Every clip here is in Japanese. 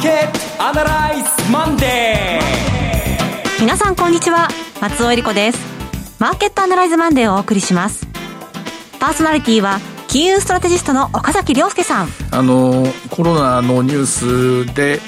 ーケットアナライズマンデー。皆さんこんにちは。松尾英里子です。マーケットアナライズマンデーをお送りします。パーソナリティは金融ストラテジストの岡崎良介さん。あのコロナのニュースで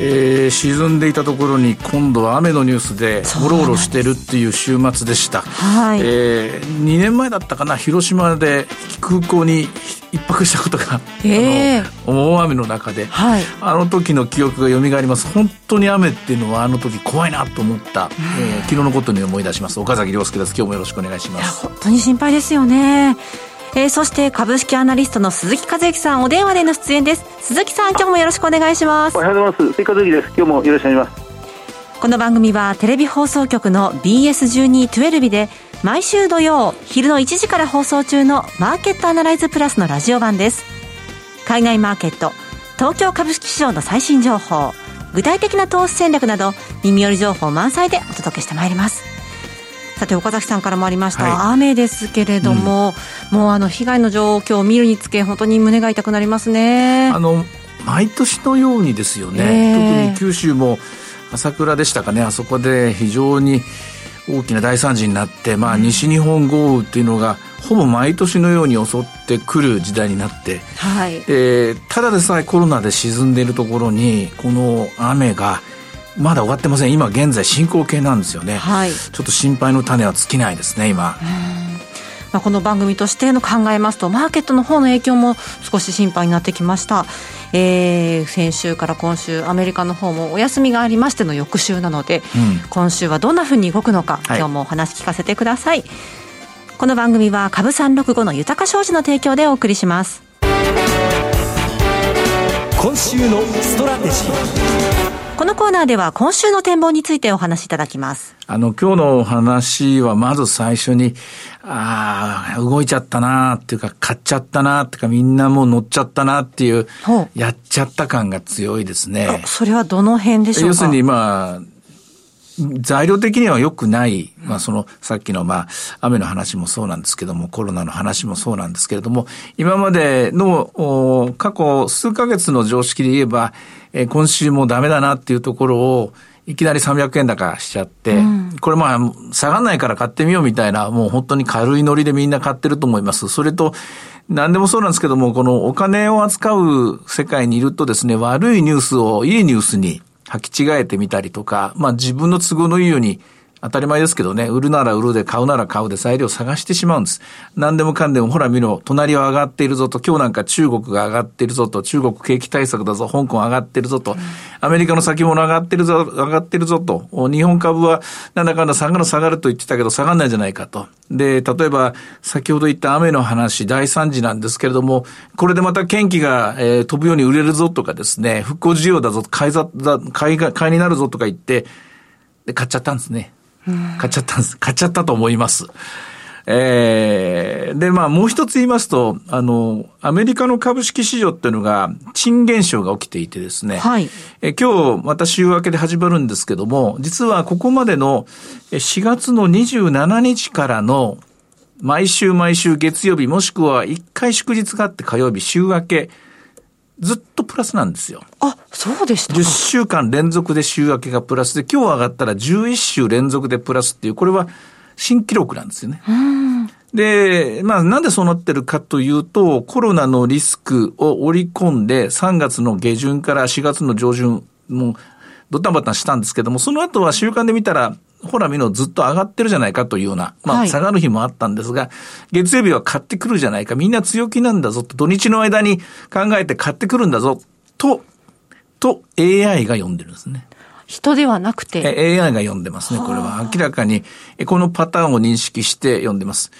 えー、沈んでいたところに今度は雨のニュースでゴロゴロしてるっていう週末でした、はい、えー、2年前だったかな広島で空港に一泊したことが、えー、あの大雨の中で、はい、あの時の記憶が蘇ります。本当に雨っていうのはあの時怖いなと思った、えー、昨日のことに思い出します。岡崎亮介です。今日もよろしくお願いします。本当に心配ですよねえー、そして株式アナリストの鈴木和之さんお電話での出演です。鈴木さん今日もよろしくお願いします。おはようございます。鈴木和之です。今日もよろしくお願いします。この番組はテレビ放送局の BS1212 で毎週土曜昼の1時から放送中のマーケットアナライズプラスのラジオ版です。海外マーケット東京株式市場の最新情報具体的な投資戦略など耳寄り情報満載でお届けしてまいりますさて岡崎さんからもありました、はい、雨ですけれども、うん、もうあの被害の状況を見るにつけ本当に胸が痛くなりますね。あの毎年のようにですよね、えー、特に九州も朝倉でしたかね。あそこで非常に大きな大惨事になって、まあ、西日本豪雨っていうのがほぼ毎年のように襲ってくる時代になって、はい。えー、ただでさえコロナで沈んでいるところにこの雨がまだ終わってません。今現在進行形なんですよね、はい、ちょっと心配の種は尽きないですね今。まあ、この番組としての考えますとマーケットの方の影響も少し心配になってきました、えー、先週から今週アメリカの方もお休みがありましての翌週なので、うん、今週はどんなふうに動くのか、今日もお話聞かせてください。この番組は株365の豊か商事の提供でお送りします。今週のストラテジーこのコーナーでは今週の展望についてお話しいただきます。あの、今日のお話はまず最初に、ああ、動いちゃったなっていうか、買っちゃったなっていうか、みんなもう乗っちゃったなっていう、やっちゃった感が強いですね。それはどの辺でしょうか？要するに、まあ、材料的には良くない、まあその、さっきのまあ、雨の話もそうなんですけども、コロナの話もそうなんですけれども、今までの、過去数ヶ月の常識で言えば、えー、今週もダメだなっていうところを、いきなり300円高しちゃって、うん、これまあ、下がんないから買ってみようみたいな、もう本当に軽いノリでみんな買ってると思います。それと、何でもそうなんですけども、このお金を扱う世界にいるとですね、悪いニュースをいいニュースに履き違えてみたりとか、まあ自分の都合のいいように当たり前ですけどね、売るなら売るで買うなら買うで材料を探してしまうんです。何でもかんでもほら見ろ、隣は上がっているぞと、今日なんか中国が上がっているぞと、中国景気対策だぞ、香港上がってるぞと、アメリカの先物上がってるぞ、上がってるぞと、日本株はなんだかんだ下がる下がると言ってたけど下がんないじゃないかと。で、例えば先ほど言った雨の話、大惨事なんですけれども、これでまた元気が、えー、飛ぶように売れるぞとかですね、復興需要だぞ、買いざ買いが、買いになるぞとか言って、で、買っちゃったんですね。買っちゃったんです。買っちゃったと思います。えー、で、まあ、もう一つ言いますと、あの、アメリカの株式市場っていうのが、賃現象が起きていてですね、はい、え今日また週明けで始まるんですけども、実はここまでの4月の27日からの毎週毎週月曜日もしくは1回祝日があって火曜日週明け、ずっとプラスなんですよ。あ、そうでしたか。10週間連続で週明けがプラスで、今日上がったら11週連続でプラスっていう、これは新記録なんですよね。で、まあなんでそうなってるかというと、コロナのリスクを織り込んで、3月の下旬から4月の上旬、もう、ドタバタしたんですけども、その後は週間で見たら、ほら見のずっと上がってるじゃないかというような、まあ下がる日もあったんですが、はい、月曜日は買ってくるじゃないか、みんな強気なんだぞと、土日の間に考えて買ってくるんだぞ、と、と AI が読んでるんですね。人ではなくて ?AI が読んでますね、これは。明らかに、このパターンを認識して読んでます。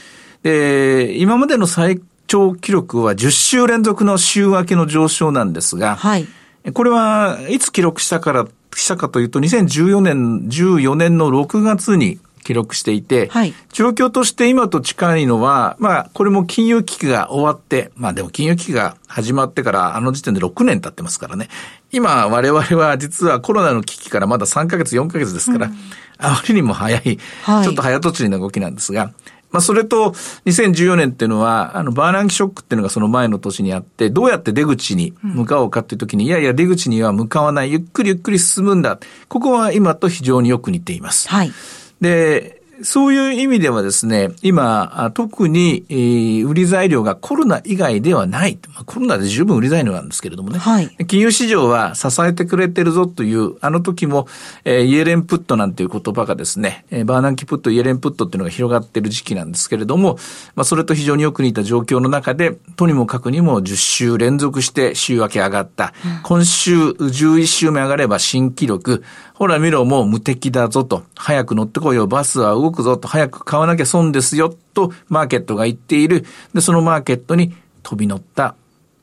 で、今までの最長記録は10週連続の週明けの上昇なんですが、はい。これはいつ記録したからしたかというと、2014年、14年の6月に記録していて、はい、状況として今と近いのは、まあ、これも金融危機が終わって、まあでも金融危機が始まってからあの時点で6年経ってますからね。今我々は実はコロナの危機からまだ3ヶ月、4ヶ月ですから、うん、あまりにも早い、はい、ちょっと早とちりな動きなんですが、まあ、それと、2014年っていうのは、あの、バーナンキショックっていうのがその前の年にあって、どうやって出口に向かおうかっていう時に、うん、いやいや、出口には向かわない、ゆっくりゆっくり進むんだ。ここは今と非常によく似ています。はい。で、そういう意味ではですね、今、特に、えー、売り材料がコロナ以外ではない。コロナで十分売り材料なんですけれどもね。はい、金融市場は支えてくれてるぞという、あの時も、えー、イエレンプットなんていう言葉がですね、えー、バーナンキプット、イエレンプットっていうのが広がってる時期なんですけれども、まあ、それと非常によく似た状況の中で、とにもかくにも10週連続して週明け上がった。うん、今週11週目上がれば新記録。ほら見ろ、もう無敵だぞと。早く乗ってこいよ、バスは動くぞと。早く買わなきゃ損ですよ、と、マーケットが言っている。で、そのマーケットに飛び乗った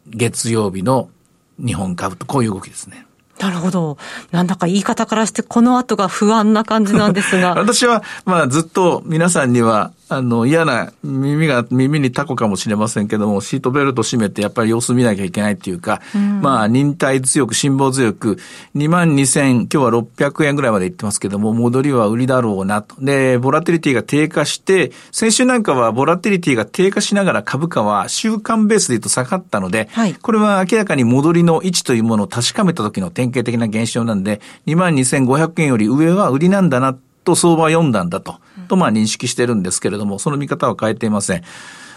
月曜日の日本株と、こういう動きですね。なるほど。なんだか言い方からしてこの後が不安な感じなんですが。私は、まあずっと皆さんにはあの、嫌な耳が、耳にタコかもしれませんけども、シートベルト締めてやっぱり様子見なきゃいけないっていうか、うん、まあ、忍耐強く、辛抱強く、2万2000、今日は600円ぐらいまでいってますけども、戻りは売りだろうなと。で、ボラティリティが低下して、先週なんかはボラティリティが低下しながら株価は週間ベースで言うと下がったので、はい、これは明らかに戻りの位置というものを確かめた時の典型的な現象なんで、2万2500円より上は売りなんだなと相場は読んだんだと。とまあ認識してるんですけれども、その見方は変えていません。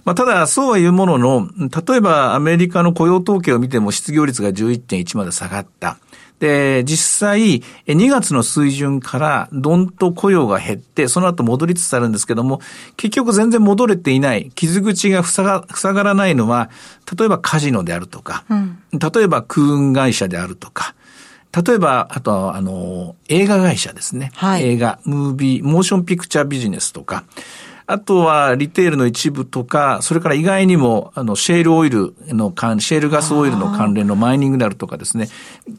まあ、ただ、そうはいうものの、例えばアメリカの雇用統計を見ても失業率が11.1まで下がった。で、実際、2月の水準からどんと雇用が減って、その後戻りつつあるんですけども、結局全然戻れていない、傷口が塞が塞がらないのは、例えばカジノであるとか、うん、例えば空運会社であるとか、例えば、あと、あの、映画会社ですね。はい、映画、ムービー、モーションピクチャービジネスとか、あとは、リテールの一部とか、それから意外にも、あの、シェールオイルの関、シェールガスオイルの関連のマイニングであるとかですね、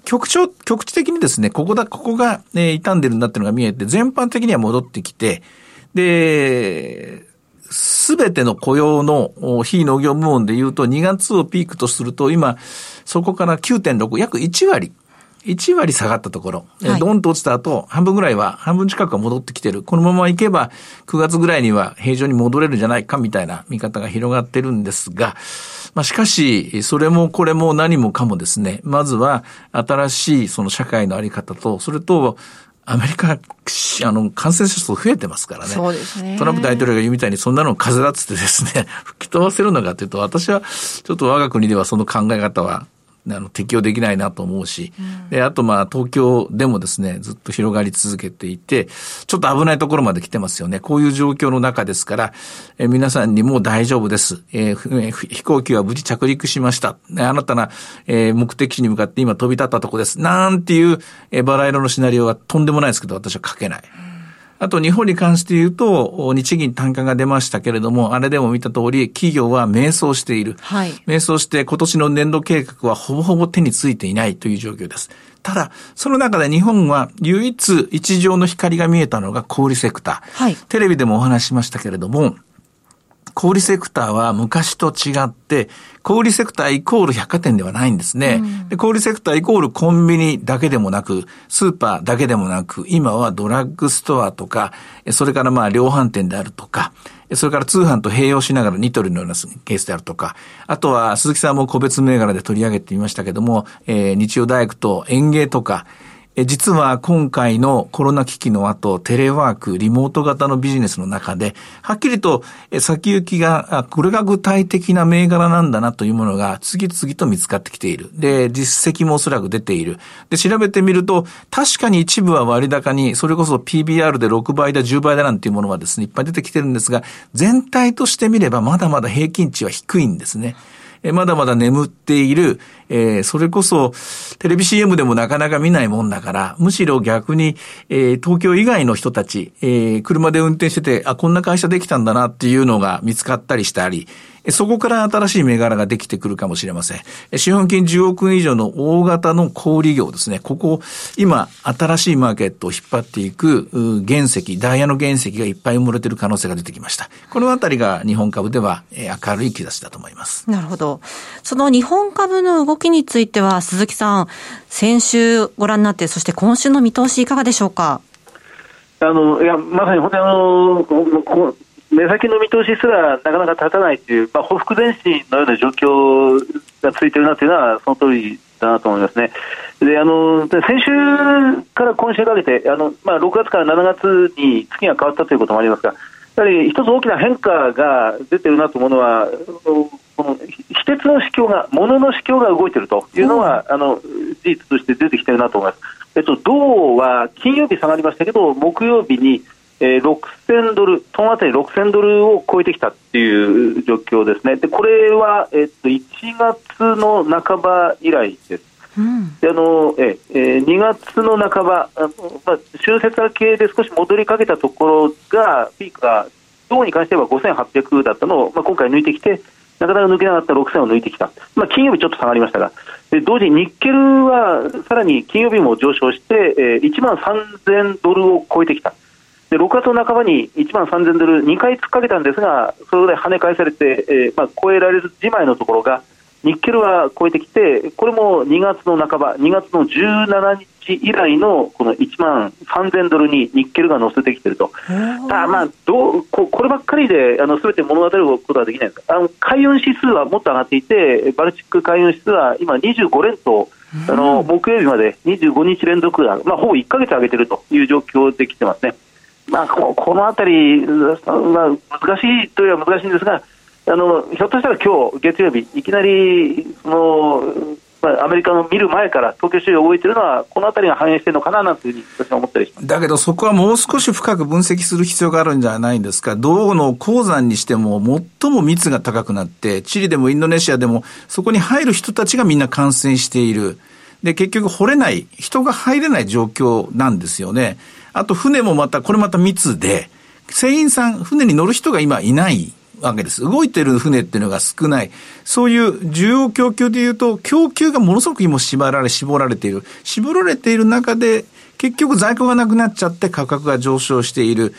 局長、局地的にですね、ここだ、ここが、ね、傷んでるんだっていうのが見えて、全般的には戻ってきて、で、すべての雇用の非農業部門で言うと、2月をピークとすると、今、そこから9.6、約1割、1割下がったところ、はい、ドンと落ちた後、半分ぐらいは、半分近くは戻ってきてる。このままいけば、9月ぐらいには平常に戻れるんじゃないかみたいな見方が広がってるんですが、まあ、しかし、それもこれも何もかもですね、まずは新しいその社会のあり方と、それと、アメリカ、あの、感染者数増えてますからね。そうですね。トランプ大統領が言うみたいに、そんなの風だっつってですね、吹き飛ばせるのかというと、私は、ちょっと我が国ではその考え方はあの適用できないなと思うし、うん、であとまあ東京でもですねずっと広がり続けていてちょっと危ないところまで来てますよね。こういう状況の中ですから、え皆さんにも大丈夫です、えー、飛行機は無事着陸しました、新たな、えー、目的地に向かって今飛び立ったとこです。なんていう、えー、バラ色のシナリオはとんでもないですけど私は書けない。うんあと日本に関して言うと、日銀単価が出ましたけれども、あれでも見た通り、企業は迷走している。はい。迷走して今年の年度計画はほぼほぼ手についていないという状況です。ただ、その中で日本は唯一一条の光が見えたのが小売セクター。はい。テレビでもお話ししましたけれども、小売セクターは昔と違って、小売セクターイコール百貨店ではないんですね。うん、で小売セクターイコールコンビニだけでもなく、スーパーだけでもなく、今はドラッグストアとか、それからまあ量販店であるとか、それから通販と併用しながらニトリのようなケースであるとか、あとは鈴木さんも個別銘柄で取り上げてみましたけども、えー、日曜大工と園芸とか、実は今回のコロナ危機の後、テレワーク、リモート型のビジネスの中で、はっきりと先行きが、これが具体的な銘柄なんだなというものが次々と見つかってきている。で、実績もおそらく出ている。で、調べてみると、確かに一部は割高に、それこそ PBR で6倍だ、10倍だなんていうものはですね、いっぱい出てきてるんですが、全体として見ればまだまだ平均値は低いんですね。えまだまだ眠っている、えー、それこそテレビ CM でもなかなか見ないもんだから、むしろ逆に、えー、東京以外の人たち、えー、車で運転してて、あ、こんな会社できたんだなっていうのが見つかったりしたり、そこから新しい銘柄ができてくるかもしれません。資本金10億円以上の大型の小売業ですね。ここ、今、新しいマーケットを引っ張っていく原石、ダイヤの原石がいっぱい埋もれている可能性が出てきました。このあたりが日本株では明るい兆しだと思います。なるほど。その日本株の動きについては、鈴木さん、先週ご覧になって、そして今週の見通しいかがでしょうか？あの、いや、まさに本当にあの、こ目先の見通しすらなかなか立たないという、まあ、報復前進のような状況が続いているなというのは、その通りだなと思いますね。であの先週から今週にかけて、あのまあ、6月から7月に月が変わったということもありますが、やはり一つ大きな変化が出ているなと思うのは、この非鉄の市況が、物の市況が動いているというのは、あの事実として出てきているなと思います。えっと、銅は金曜日下がりましたけど、木曜日に、えー、6000ドル、トンあたり6000ドルを超えてきたっていう状況ですね。で、これは、えっと、1月の半ば以来です。うん、であのええー、2月の半ば、あのまあ、春節系で少し戻りかけたところが、ピークが、銅に関しては5800だったのを、まあ、今回抜いてきて、なかなか抜けなかった6000を抜いてきた、まあ、金曜日ちょっと下がりましたが、で同時にニッケルはさらに金曜日も上昇して、えー、1万3000ドルを超えてきた。で6月の半ばに1万3000ドル2回突っかけたんですが、それで跳ね返されて、えーまあ、超えられるじまいのところが、ニッケルは超えてきて、これも2月の半ば、2月の17日以来のこの1万3000ドルにニッケルが乗せてきていると、あまあどうこ、こればっかりですべて物語ることはできない。ですあの海運指数はもっと上がっていて、バルチック海運指数は今25連と、あの木曜日まで25日連続、まあ、ほぼ1か月上げているという状況できてますね。まあ、このあたり、まあ、難しいといえば難しいんですが、あのひょっとしたら今日月曜日、いきなりその、まあ、アメリカの見る前から東京市場動いているのは、このあたりが反映しているのかななんていうふうに私は思ったりしますだけど、そこはもう少し深く分析する必要があるんじゃないんですか、銅の鉱山にしても、最も密が高くなって、チリでもインドネシアでも、そこに入る人たちがみんな感染している。で、結局掘れない、人が入れない状況なんですよね。あと船もまた、これまた密で、船員さん、船に乗る人が今いないわけです。動いてる船っていうのが少ない。そういう需要供給でいうと、供給がものすごく今縛られ、絞られている。絞られている中で、結局在庫がなくなっちゃって価格が上昇している。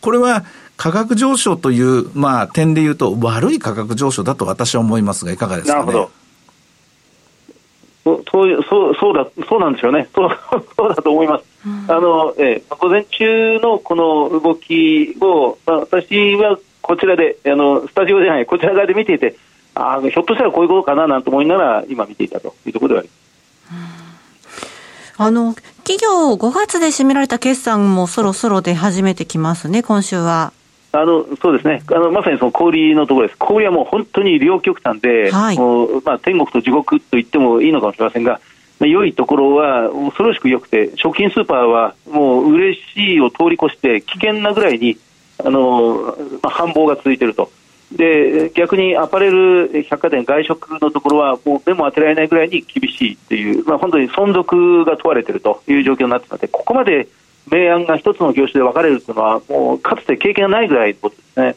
これは価格上昇という、まあ、点で言うと、悪い価格上昇だと私は思いますが、いかがですか、ね、なるほど。そうそうそうだそうなんですよね、そうそうだと思います。あのえー、午前中のこの動きを、まあ、私はこちらであのスタジオでないこちら側で見ていてあひょっとしたらこういうことかななんて思いながら今見ていたというところではあります。あの企業5月で締められた決算もそろそろ出始めてきますね、今週は。あのそうですね。あのまさにその小売のところです、小売はもう本当に両極端で、はい、もうまあ、天国と地獄と言ってもいいのかもしれませんが、まあ、良いところは恐ろしく良くて、食品スーパーはもう嬉しいを通り越して、危険なぐらいにあの、まあ、繁忙が続いていると。で逆にアパレル、百貨店、外食のところはもう目も当てられないぐらいに厳しいという、まあ、本当に存続が問われているという状況になっているので、ここまで明暗が一つの業種で分かれるというのは、もうかつて経験がないぐらいのことですね。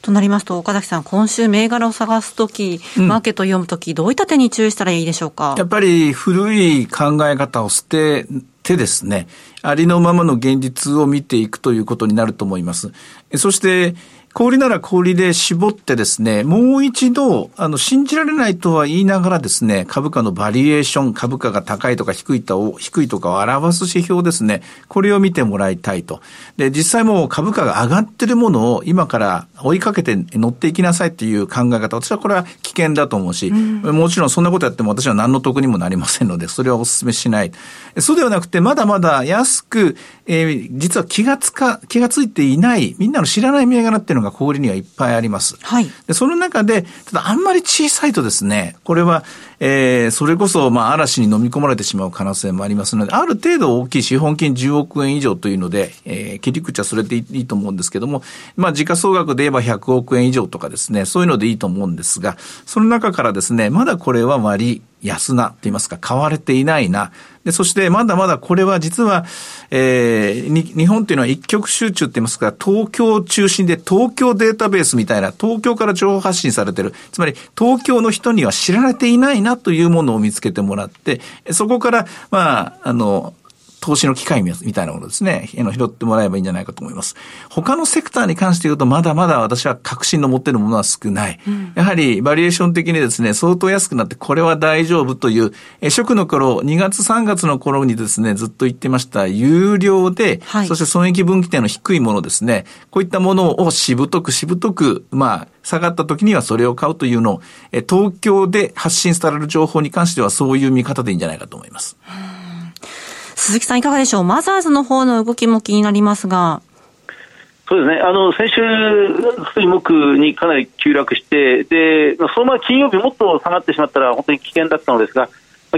となりますと、岡崎さん、今週、銘柄を探すとき、マーケットを読むとき、どういった点に注意したらいいでしょうか？やっぱり古い考え方を捨ててですね、ありのままの現実を見ていくということになると思います。そして、氷なら氷で絞ってですね、もう一度、あの、信じられないとは言いながらですね、株価のバリエーション、株価が高いとか低いと低いとかを表す指標ですね、これを見てもらいたいと。で、実際もう株価が上がってるものを今から追いかけて乗っていきなさいっていう考え方、私はこれは危険だと思うし、うん、もちろんそんなことやっても私は何の得にもなりませんので、それはお勧めしない。そうではなくて、まだまだ安く、えー、実は気がつか、気がついていない、みんなの知らない銘柄っていうのが氷にはいっぱいあります。はい。で、その中で、ただあんまり小さいとですね、これは、えー、それこそ、まあ、嵐に飲み込まれてしまう可能性もありますので、ある程度大きい資本金10億円以上というので、えー、切り口はそれでいいと思うんですけども、まあ、時価総額で言えば100億円以上とかですね、そういうのでいいと思うんですが、その中からですね、まだこれは割安なと言いますか、買われていないな。で、そしてまだまだこれは実は、えー、日本というのは一極集中って言いますか、東京中心で東京データベースみたいな、東京から情報発信されてる。つまり、東京の人には知られていないなというものを見つけてもらって、そこから、まあ、あの、投資の機会みたいなものですね、拾ってもらえばいいんじゃないかと思います。他のセクターに関して言うと、まだまだ私は確信の持っているものは少ない。うん、やはり、バリエーション的にですね、相当安くなって、これは大丈夫という、え初期の頃、2月3月の頃にですね、ずっと言ってました、有料で、はい、そして損益分岐点の低いものですね、こういったものをしぶとくしぶとく、まあ、下がった時にはそれを買うというのを、え東京で発信される情報に関してはそういう見方でいいんじゃないかと思います。鈴木さんいかがでしょう？マザーズの方の動きも気になりますが。そうですね。あの、先週、水木にかなり急落して、で、そのまま金曜日もっと下がってしまったら本当に危険だったのですが、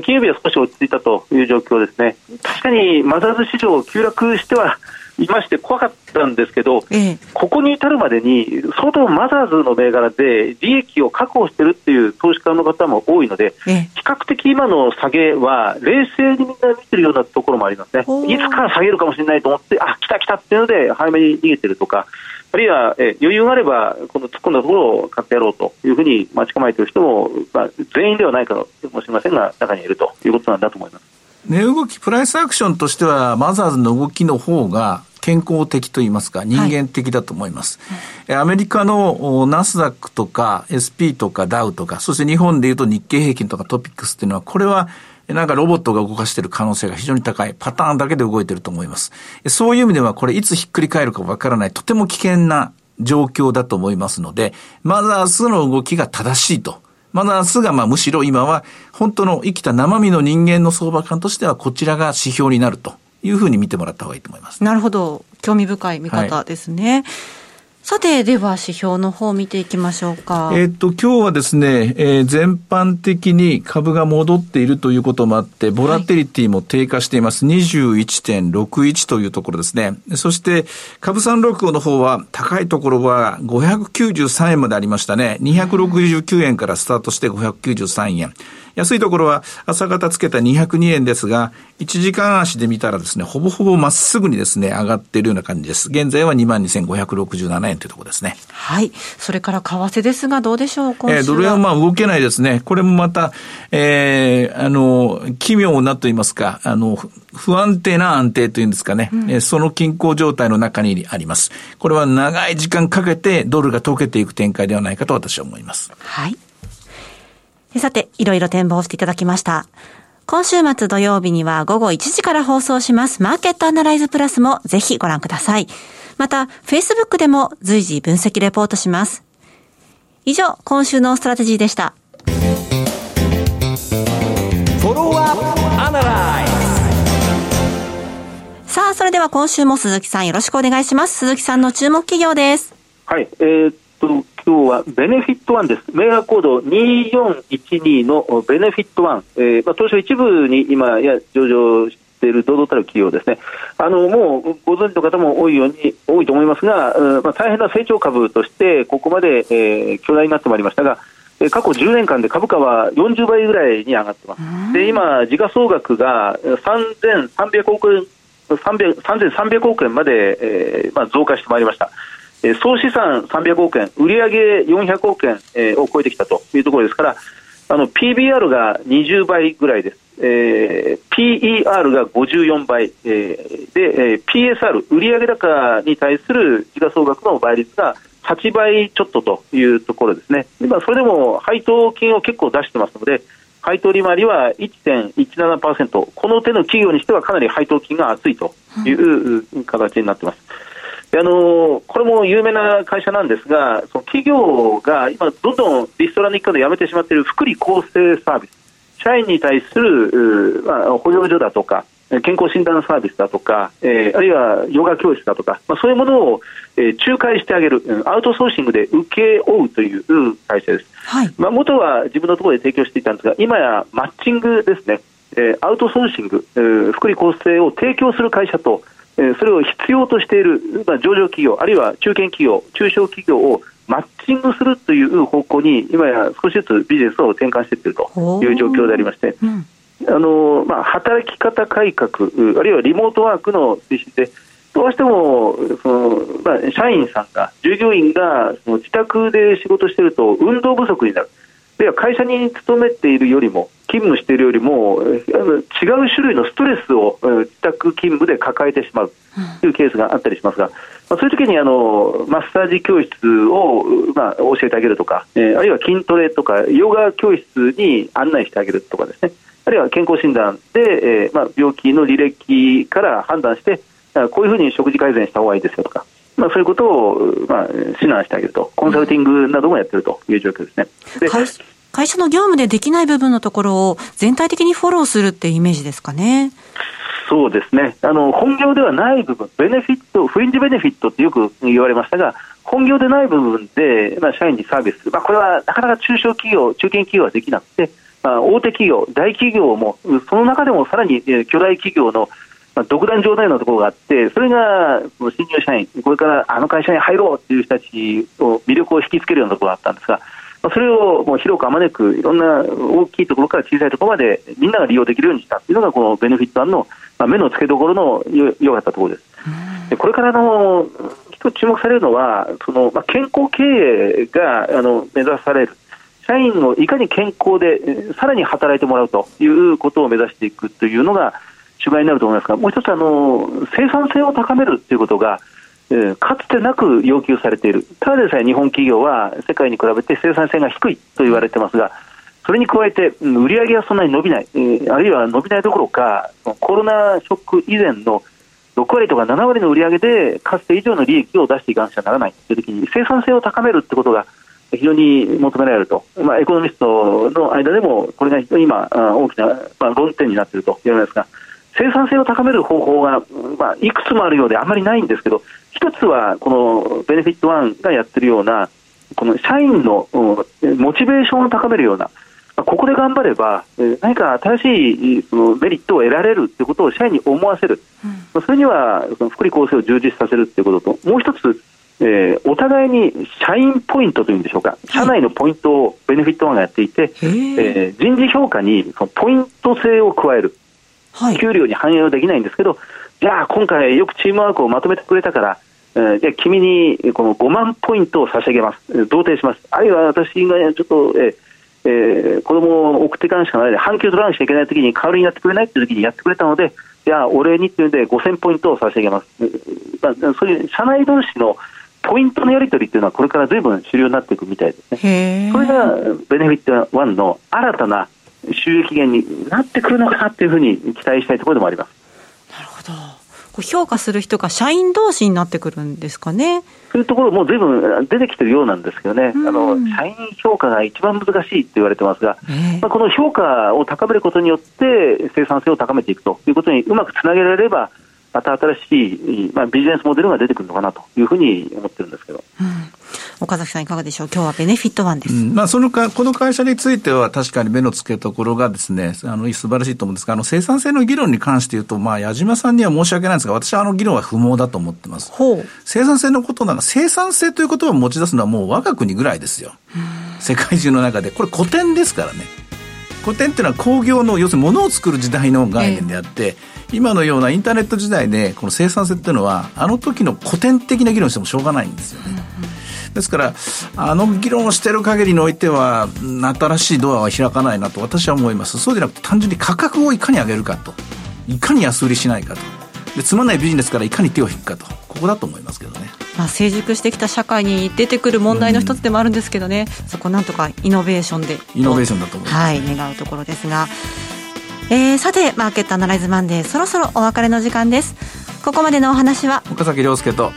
金曜日は少し落ち着いたという状況ですね。確かにマザーズ市場急落してはいまして怖かったんですけど、ええ、ここに至るまでに相当マザーズの銘柄で利益を確保しているっていう投資家の方も多いので、え、比較的今の下げは冷静にみんな見てるようなところもありますね。いつか下げるかもしれないと思って、あ、来た来たっていうので早めに逃げてるとか、あるいは、え余裕があれば、この突っ込んだところを買ってやろうというふうに待ち構えている人も、まあ、全員ではないかもしれませんが、中にいるということなんだと思います。値動き、プライスアクションとしては、マザーズの動きの方が健康的といいますか、人間的だと思います。はい、アメリカのナスダックとか SP とかダウとか、そして日本でいうと日経平均とかトピックスっていうのは、これはなんかロボットが動かしている可能性が非常に高い。パターンだけで動いていると思います。そういう意味では、これいつひっくり返るかわからない、とても危険な状況だと思いますので、まず明日の動きが正しいと。まだ明日がまあむしろ今は本当の生きた生身の人間の相場感としてはこちらが指標になるというふうに見てもらった方がいいと思います。なるほど。興味深い見方ですね。はいさて、では指標の方を見ていきましょうか。えっと、今日はですね、えー、全般的に株が戻っているということもあって、ボラテリティも低下しています。はい、21.61というところですね。そして、株三六五の方は高いところは593円までありましたね。269円からスタートして593円。安いところは朝方つけた202円ですが、1時間足で見たらですね、ほぼほぼまっすぐにですね、上がっているような感じです。現在は22,567円というところですね。はい。それから為替ですが、どうでしょう、今。えー、ドル円はまあ動けないですね。これもまた、えー、あの、奇妙なと言いますか、あの、不安定な安定というんですかね、うん、その均衡状態の中にあります。これは長い時間かけてドルが溶けていく展開ではないかと私は思います。はい。さて、いろいろ展望していただきました。今週末土曜日には午後1時から放送しますマーケットアナライズプラスもぜひご覧ください。また、Facebook でも随時分析レポートします。以上、今週のストラテジーでした。さあ、それでは今週も鈴木さんよろしくお願いします。鈴木さんの注目企業です。はい、えー、っと、今日はベネフィットワンです。メガコード2412のベネフィットワン。えー、まあ、当初一部に今や上場している堂々たる企業ですね。あの、もうご存知の方も多いように、多いと思いますが、まあ、大変な成長株として、ここまで、えー、巨大になってまいりましたが、過去10年間で株価は40倍ぐらいに上がってます。で、今、時価総額が3300億円、3300億円まで、えーまあ、増加してまいりました。えー、総資産300億円、売上400億円、えー、を超えてきたというところですから、あの PBR が20倍ぐらいです。えー、PER が54倍、えー、で、えー、PSR、売上高に対する時価総額の倍率が8倍ちょっとというところですね。今、それでも配当金を結構出してますので、配当利回りは1.17%、この手の企業にしてはかなり配当金が厚いという形になっています。あのこれも有名な会社なんですが、その企業が今、どんどんリストラに行くからやめてしまっている福利厚生サービス、社員に対する、まあ、保養所だとか、健康診断サービスだとか、えー、あるいはヨガ教室だとか、まあ、そういうものを、えー、仲介してあげる、アウトソーシングで請け負うという会社です。はい、まあ、元は自分のところで提供していたんですが、今やマッチングですね、えー、アウトソーシング、えー、福利厚生を提供する会社と、えそれを必要としている、まあ、上場企業、あるいは中堅企業、中小企業をマッチングするという方向に、今や少しずつビジネスを転換していっているという状況でありまして、あのまあ、働き方改革、あるいはリモートワークの推進で、どうしてもその、まあ、社員さんが、従業員が自宅で仕事していると運動不足になる。では会社に勤めているよりも勤務しているよりも違う種類のストレスを自宅勤務で抱えてしまうというケースがあったりしますが、まあ、そういう時にあのマッサージ教室を、まあ、教えてあげるとか、えー、あるいは筋トレとかヨガ教室に案内してあげるとかですね。あるいは健康診断で、えーまあ、病気の履歴から判断してこういうふうに食事改善した方がいいですよとかまあ、そういうことを、まあ、指南してあげると、コンサルティングなどもやってるという状況ですね。で会社の業務でできない部分のところを全体的にフォローするってイメージですかね？そうですね。あの、本業ではない部分、ベネフィット、フリンジベネフィットってよく言われましたが、本業でない部分で、まあ、社員にサービス、まあ、これはなかなか中小企業、中堅企業はできなくて、まあ、大手企業、大企業も、その中でもさらに巨大企業のまあ、独断状態のところがあって、それがその新入社員、これからあの会社に入ろうっていう人たちを魅力を引きつけるようなところがあったんですが、まあ、それをもう広くあまねく、いろんな大きいところから小さいところまでみんなが利用できるようにしたっていうのが、このベネフィット案の、まあ、目の付けどころの良かったところです。でこれからの一つ注目されるのは、そのまあ、健康経営があの目指される。社員をいかに健康でさらに働いてもらうということを目指していくというのが、主眼になると思いますが、もう一つあの、生産性を高めるということが、えー、かつてなく要求されている、ただでさえ日本企業は世界に比べて生産性が低いと言われてますが、それに加えて、売り上げがそんなに伸びない、えー、あるいは伸びないどころか、コロナショック以前の6割とか7割の売り上げで、かつて以上の利益を出していかなくちゃならない。というときに、生産性を高めるということが非常に求められると、まあ、エコノミストの間でも、これが非常に今、大きな、まあ、論点になっているといわけですが、生産性を高める方法が、まあ、いくつもあるようであまりないんですけど、一つはこのベネフィットワンがやってるような、この社員のモチベーションを高めるような、ここで頑張れば、何か新しいそのメリットを得られるということを社員に思わせる、うん、それにはその福利厚生を充実させるということと、もう一つ、えー、お互いに社員ポイントというんでしょうか、社内のポイントをベネフィットワンがやっていて、えー、人事評価にそのポイント制を加える。はい、給料に反映はできないんですけど、じゃあ今回よくチームワークをまとめてくれたから、えー、じゃあ君にこの5万ポイントを差し上げます、同定します、あるいは私がちょっと、えーえー、子供を送っていかないしかないで、半休取らなきゃいけないときに代わりにやってくれないっていうときにやってくれたので、じゃあお礼にっていうんで5000ポイントを差し上げます。まあ、そういう社内同士のポイントのやり取りっていうのはこれからずいぶん主流になっていくみたいですね。それがベネフィット1の新たな収益源になってくるのかなというふうに期待したいところでもあります。なるほど。評価する人が社員同士になってくるんですかね。そういうところもずいぶん出てきてるようなんですけどね、あの社員評価が一番難しいと言われてますが、えー、まあ、この評価を高めることによって生産性を高めていくということにうまくつなげられれば、また新しい、まあ、ビジネスモデルが出てくるのかなというふうに思ってるんですけど。うん岡崎さんいかがでしょう？今日はベネフィットワンです。うん、まあ、そのか、この会社については確かに目の付けどころがですね、あの、素晴らしいと思うんですが、あの、生産性の議論に関して言うと、まあ、矢島さんには申し訳ないんですが、私はあの議論は不毛だと思ってます。生産性のことなんか、生産性という言葉を持ち出すのはもう我が国ぐらいですよ。世界中の中で。これ古典ですからね。古典っていうのは工業の、要するに物を作る時代の概念であって、えー、今のようなインターネット時代で、この生産性っていうのは、あの時の古典的な議論してもしょうがないんですよね。うんうんですから、あの議論をしている限りにおいては、新しいドアは開かないなと私は思います。そうじゃなくて単純に価格をいかに上げるかと。いかに安売りしないかと。で、つまんないビジネスからいかに手を引くかと。ここだと思いますけどね。まあ、成熟してきた社会に出てくる問題の一つでもあるんですけどね、うん、そこなんとかイノベーションで。イノベーションだと思います。はい、願うところですが。えー、さて、マーケットアナライズマンデー、そろそろお別れの時間です。ここまでのお話は、岡崎亮介と、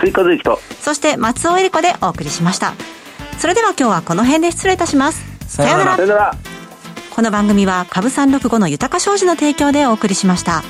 追加税と。そして松尾恵理子でお送りしました。それでは今日はこの辺で失礼いたします。さようなら。この番組は株三六五の豊か商事の提供でお送りしました